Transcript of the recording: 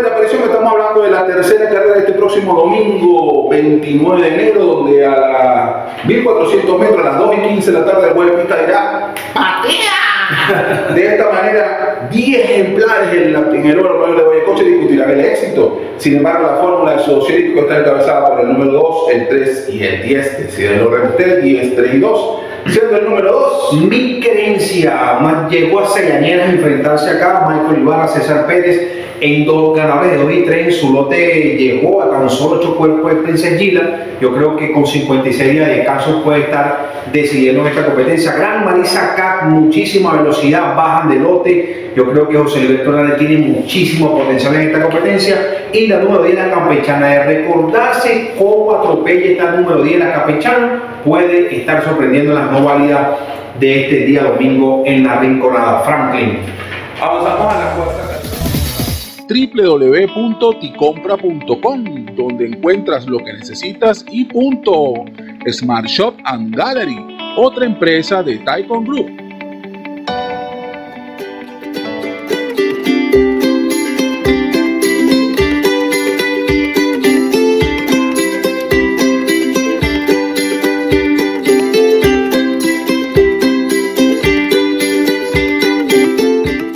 De Aparición, estamos hablando de la tercera carrera de este próximo domingo 29 de enero, donde a las 1400 metros, a las 2 y 15 de la tarde, el juez pista dirá ¡Patea! De esta manera, 10 ejemplares en, la, en el oro de Vallecoche discutirán el éxito sin embargo, la fórmula del sociolítico está encabezada por el número 2, el 3 y el 10. Decide lo el 10, 3 y 2. Siendo el número 2, mi creencia. Llegó a Segañeras a enfrentarse acá, Michael Ibarra, César Pérez en dos ganadores de 2 y 3, su lote llegó a tan solo 8 cuerpos de Princess Gila. Yo creo que con 56 días de descanso puede estar decidiendo en esta competencia. Gran Marisa Cap, muchísima velocidad, bajan de lote. Yo creo que José Alberto tiene muchísimo potencial en esta competencia. Y la número 10, la campechana, de recordarse cómo atropella esta número 10, la campechana, puede estar sorprendiendo las no válidas de este día domingo en la Rinconada. Franklin. Avanzamos a la cuarta www.ticompra.com, donde encuentras lo que necesitas y punto. Smart Shop and Gallery, otra empresa de Taikon Group